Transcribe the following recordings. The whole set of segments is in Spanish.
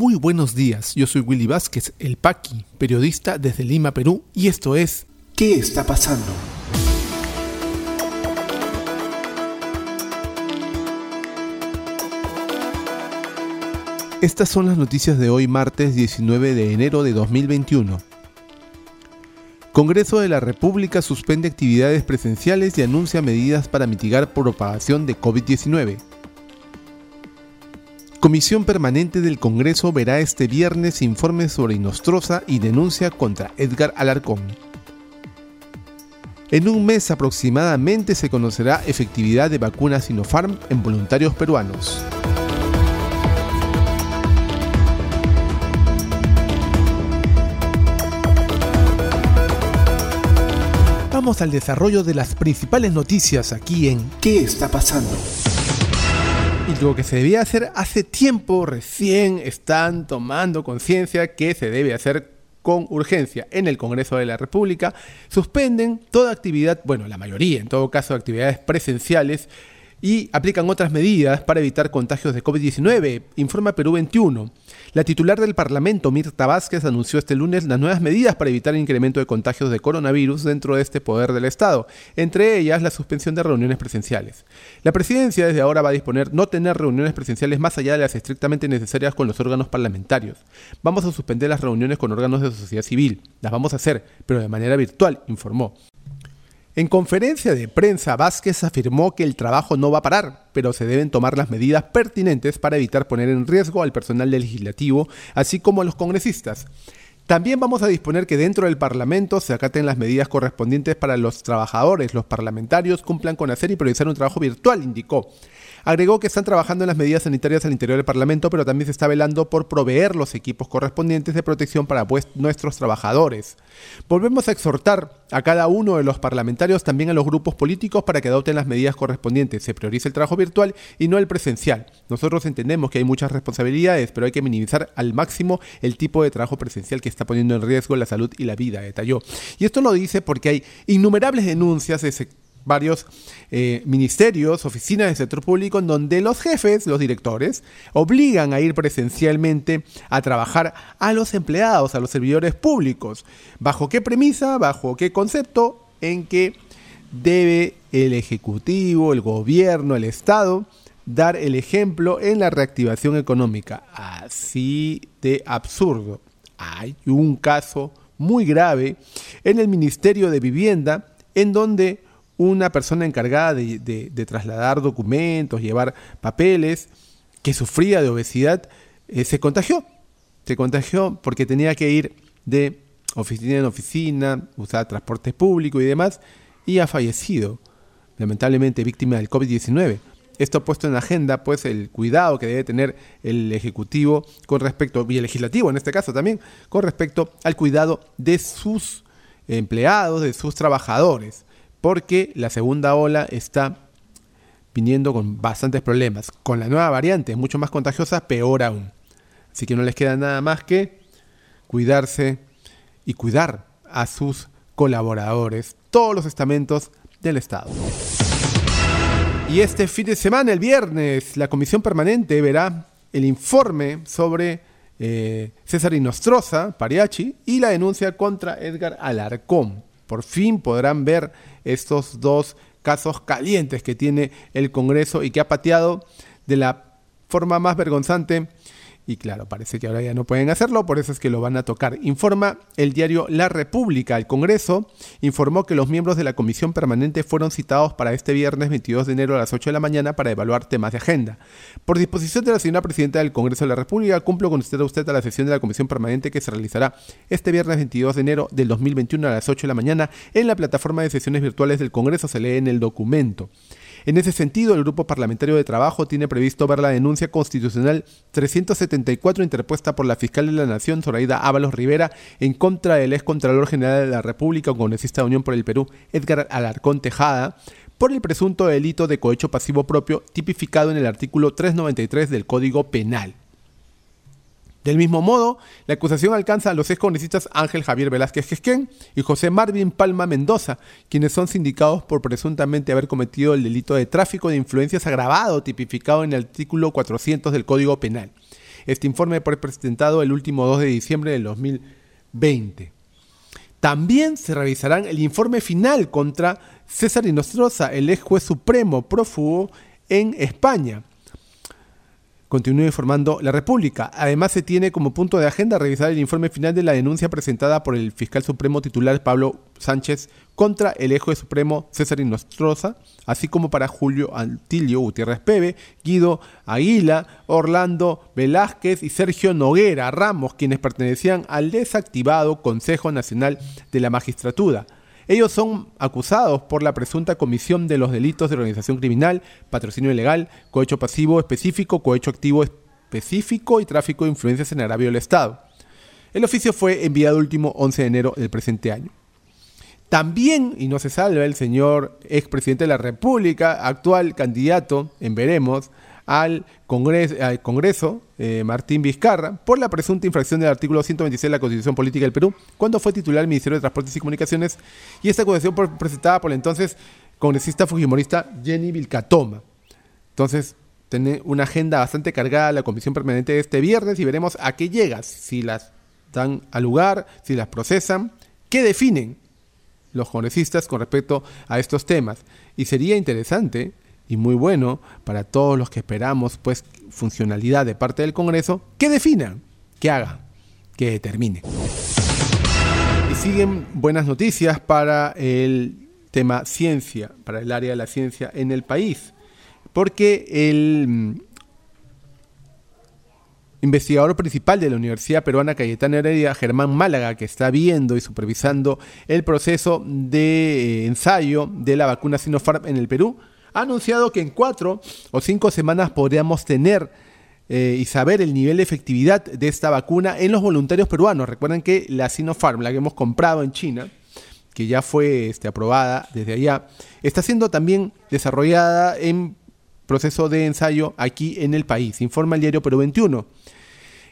Muy buenos días, yo soy Willy Vázquez, el Paqui, periodista desde Lima, Perú, y esto es ¿Qué está pasando? Estas son las noticias de hoy martes 19 de enero de 2021. Congreso de la República suspende actividades presenciales y anuncia medidas para mitigar propagación de COVID-19. Comisión Permanente del Congreso verá este viernes informes sobre Inostroza y denuncia contra Edgar Alarcón. En un mes aproximadamente se conocerá efectividad de vacunas Sinopharm en voluntarios peruanos. Vamos al desarrollo de las principales noticias aquí en ¿Qué está pasando? Y lo que se debía hacer hace tiempo, recién están tomando conciencia que se debe hacer con urgencia en el Congreso de la República. Suspenden toda actividad, bueno, la mayoría, en todo caso, actividades presenciales y aplican otras medidas para evitar contagios de COVID-19, informa Perú 21. La titular del Parlamento, Mirta Vázquez, anunció este lunes las nuevas medidas para evitar el incremento de contagios de coronavirus dentro de este poder del Estado, entre ellas la suspensión de reuniones presenciales. La presidencia desde ahora va a disponer no tener reuniones presenciales más allá de las estrictamente necesarias con los órganos parlamentarios. Vamos a suspender las reuniones con órganos de sociedad civil. Las vamos a hacer, pero de manera virtual, informó. En conferencia de prensa, Vázquez afirmó que el trabajo no va a parar, pero se deben tomar las medidas pertinentes para evitar poner en riesgo al personal legislativo, así como a los congresistas. También vamos a disponer que dentro del Parlamento se acaten las medidas correspondientes para los trabajadores. Los parlamentarios cumplan con hacer y priorizar un trabajo virtual, indicó. Agregó que están trabajando en las medidas sanitarias al interior del Parlamento, pero también se está velando por proveer los equipos correspondientes de protección para nuestros trabajadores. Volvemos a exhortar a cada uno de los parlamentarios, también a los grupos políticos, para que adopten las medidas correspondientes. Se prioriza el trabajo virtual y no el presencial. Nosotros entendemos que hay muchas responsabilidades, pero hay que minimizar al máximo el tipo de trabajo presencial que está poniendo en riesgo la salud y la vida, detalló. Y esto lo dice porque hay innumerables denuncias de sectores varios eh, ministerios, oficinas del sector público, en donde los jefes, los directores, obligan a ir presencialmente a trabajar a los empleados, a los servidores públicos. ¿Bajo qué premisa? ¿Bajo qué concepto? En que debe el Ejecutivo, el Gobierno, el Estado dar el ejemplo en la reactivación económica. Así de absurdo. Hay un caso muy grave en el Ministerio de Vivienda en donde una persona encargada de, trasladar documentos, llevar papeles, que sufría de obesidad, eh, se contagió. Se contagió porque tenía que ir de oficina en oficina, usar transporte público y demás, y ha fallecido, lamentablemente víctima del COVID-19. Esto ha puesto en agenda pues el cuidado que debe tener el Ejecutivo con respecto, y el Legislativo en este caso también, con respecto al cuidado de sus empleados, de sus trabajadores porque la segunda ola está viniendo con bastantes problemas. Con la nueva variante, mucho más contagiosa, peor aún. Así que no les queda nada más que cuidarse y cuidar a sus colaboradores, todos los estamentos del Estado. Y este fin de semana, el viernes, la Comisión Permanente verá el informe sobre eh, César Inostroza, Pariachi, y la denuncia contra Edgar Alarcón. Por fin podrán ver estos dos casos calientes que tiene el Congreso y que ha pateado de la forma más vergonzante y claro, parece que ahora ya no pueden hacerlo, por eso es que lo van a tocar. Informa el diario La República. El Congreso informó que los miembros de la Comisión Permanente fueron citados para este viernes 22 de enero a las 8 de la mañana para evaluar temas de agenda. Por disposición de la señora Presidenta del Congreso de la República, cumplo con usted a usted a la sesión de la Comisión Permanente que se realizará este viernes 22 de enero del 2021 a las 8 de la mañana en la plataforma de sesiones virtuales del Congreso. Se lee en el documento. En ese sentido, el Grupo Parlamentario de Trabajo tiene previsto ver la denuncia constitucional 374 interpuesta por la fiscal de la Nación, Zoraida Ábalos Rivera, en contra del ex Contralor General de la República congresista de Unión por el Perú, Edgar Alarcón Tejada, por el presunto delito de cohecho pasivo propio tipificado en el artículo 393 del Código Penal. Del mismo modo, la acusación alcanza a los excongresistas Ángel Javier Velázquez Gesquén y José Marvin Palma Mendoza, quienes son sindicados por presuntamente haber cometido el delito de tráfico de influencias agravado tipificado en el artículo 400 del Código Penal. Este informe fue presentado el último 2 de diciembre del 2020. También se revisarán el informe final contra César Inostroza, el ex juez supremo prófugo en España. Continúa informando la República. Además, se tiene como punto de agenda revisar el informe final de la denuncia presentada por el fiscal supremo titular Pablo Sánchez contra el eje supremo César Inostroza, así como para Julio Antilio Gutiérrez Pebe, Guido Aguila, Orlando Velázquez y Sergio Noguera Ramos, quienes pertenecían al desactivado Consejo Nacional de la Magistratura. Ellos son acusados por la presunta comisión de los delitos de organización criminal, patrocinio ilegal, cohecho pasivo específico, cohecho activo específico y tráfico de influencias en agravio del Estado. El oficio fue enviado último 11 de enero del presente año. También, y no se salva, el señor expresidente de la República, actual candidato, en veremos, al Congreso, eh, Martín Vizcarra, por la presunta infracción del artículo 126 de la Constitución Política del Perú, cuando fue titular del Ministerio de Transportes y Comunicaciones, y esta acusación fue presentada por la entonces congresista fujimorista Jenny Vilcatoma. Entonces, tiene una agenda bastante cargada la Comisión Permanente de este viernes y veremos a qué llega, si las dan al lugar, si las procesan, qué definen los congresistas con respecto a estos temas. Y sería interesante y muy bueno para todos los que esperamos pues funcionalidad de parte del Congreso, que defina, que haga, que determine. Y siguen buenas noticias para el tema ciencia, para el área de la ciencia en el país, porque el mm, investigador principal de la Universidad Peruana Cayetana Heredia, Germán Málaga, que está viendo y supervisando el proceso de eh, ensayo de la vacuna Sinopharm en el Perú, ha anunciado que en cuatro o cinco semanas podríamos tener eh, y saber el nivel de efectividad de esta vacuna en los voluntarios peruanos. Recuerden que la Sinopharm, la que hemos comprado en China, que ya fue este, aprobada desde allá, está siendo también desarrollada en proceso de ensayo aquí en el país, informa el diario Perú 21.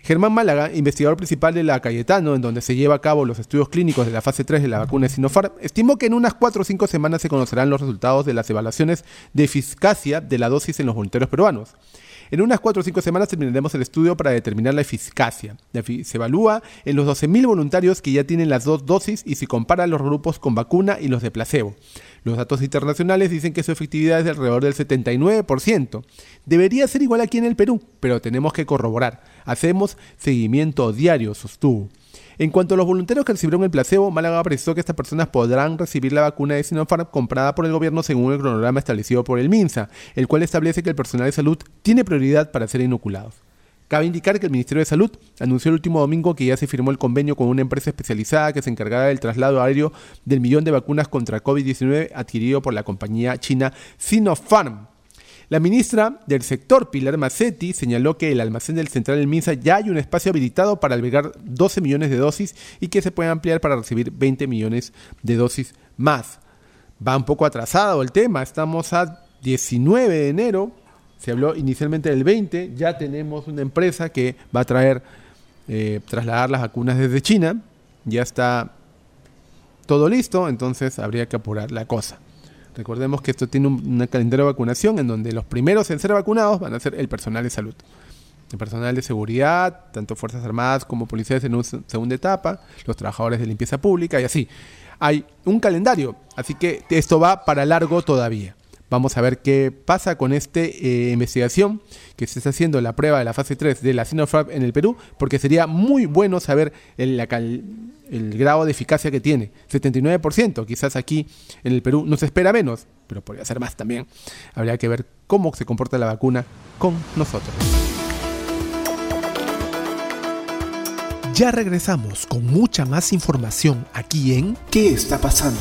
Germán Málaga, investigador principal de la Cayetano, en donde se lleva a cabo los estudios clínicos de la fase 3 de la vacuna de Sinopharm, estimó que en unas 4 o 5 semanas se conocerán los resultados de las evaluaciones de eficacia de la dosis en los voluntarios peruanos. En unas 4 o 5 semanas terminaremos el estudio para determinar la eficacia. Se evalúa en los 12.000 voluntarios que ya tienen las dos dosis y se compara los grupos con vacuna y los de placebo. Los datos internacionales dicen que su efectividad es de alrededor del 79%. Debería ser igual aquí en el Perú, pero tenemos que corroborar. Hacemos seguimiento diario, sostuvo. En cuanto a los voluntarios que recibieron el placebo, Málaga precisó que estas personas podrán recibir la vacuna de Sinopharm comprada por el gobierno según el cronograma establecido por el MINSA, el cual establece que el personal de salud tiene prioridad para ser inoculados. Cabe indicar que el Ministerio de Salud anunció el último domingo que ya se firmó el convenio con una empresa especializada que se encargará del traslado aéreo del millón de vacunas contra COVID-19 adquirido por la compañía china Sinopharm. La ministra del sector, Pilar Macetti, señaló que el almacén del Central del MINSA ya hay un espacio habilitado para albergar 12 millones de dosis y que se puede ampliar para recibir 20 millones de dosis más. Va un poco atrasado el tema, estamos a 19 de enero, se habló inicialmente del 20, ya tenemos una empresa que va a traer, eh, trasladar las vacunas desde China, ya está todo listo, entonces habría que apurar la cosa. Recordemos que esto tiene un, calendario de vacunación en donde los primeros en ser vacunados van a ser el personal de salud. El personal de seguridad, tanto Fuerzas Armadas como policías en una segunda etapa, los trabajadores de limpieza pública y así. Hay un calendario, así que esto va para largo todavía. Vamos a ver qué pasa con esta eh, investigación que se está haciendo la prueba de la fase 3 de la Sinopharm en el Perú, porque sería muy bueno saber el, el grado de eficacia que tiene. 79%, quizás aquí en el Perú no se espera menos, pero podría ser más también. Habría que ver cómo se comporta la vacuna con nosotros. Ya regresamos con mucha más información aquí en ¿Qué está pasando?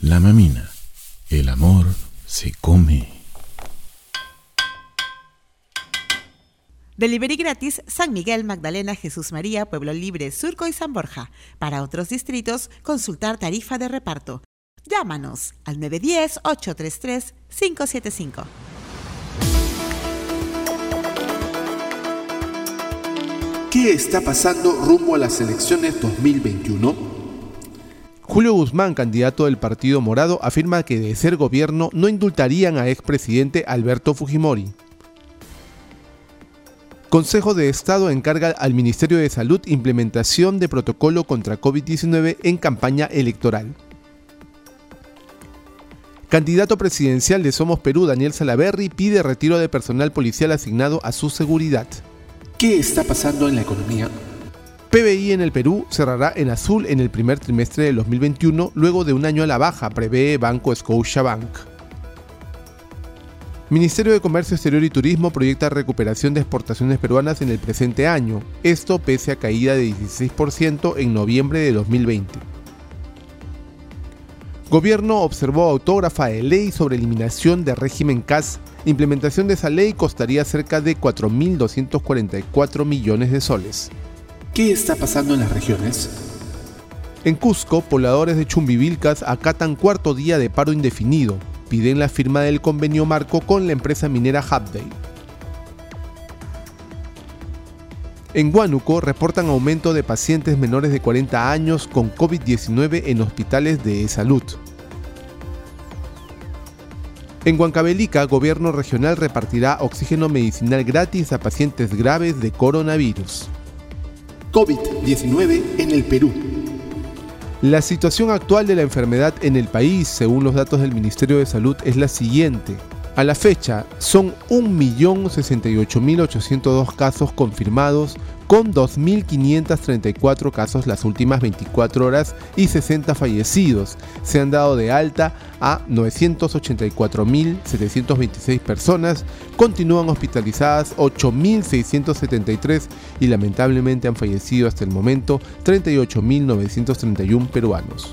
La mamina. El amor se come. Delivery gratis San Miguel, Magdalena, Jesús María, Pueblo Libre, Surco y San Borja. Para otros distritos, consultar tarifa de reparto. Llámanos al 910-833-575. ¿Qué está pasando rumbo a las elecciones 2021? Julio Guzmán, candidato del Partido Morado, afirma que de ser gobierno no indultarían a expresidente Alberto Fujimori. Consejo de Estado encarga al Ministerio de Salud implementación de protocolo contra COVID-19 en campaña electoral. Candidato presidencial de Somos Perú, Daniel Salaverry, pide retiro de personal policial asignado a su seguridad. ¿Qué está pasando en la economía? PBI en el Perú cerrará en azul en el primer trimestre del 2021 luego de un año a la baja, prevé Banco Scotiabank. Ministerio de Comercio Exterior y Turismo proyecta recuperación de exportaciones peruanas en el presente año, esto pese a caída de 16% en noviembre de 2020. Gobierno observó autógrafa de ley sobre eliminación de régimen CAS. Implementación de esa ley costaría cerca de 4.244 millones de soles. ¿Qué está pasando en las regiones? En Cusco, pobladores de Chumbivilcas acatan cuarto día de paro indefinido, piden la firma del convenio marco con la empresa minera Hubday. En Huánuco reportan aumento de pacientes menores de 40 años con COVID-19 en hospitales de salud. En Huancavelica, gobierno regional repartirá oxígeno medicinal gratis a pacientes graves de coronavirus. COVID-19 en el Perú. La situación actual de la enfermedad en el país, según los datos del Ministerio de Salud, es la siguiente. A la fecha, son 1.068.802 casos confirmados, con 2.534 casos las últimas 24 horas y 60 fallecidos. Se han dado de alta a 984.726 personas, continúan hospitalizadas 8.673 y lamentablemente han fallecido hasta el momento 38.931 peruanos.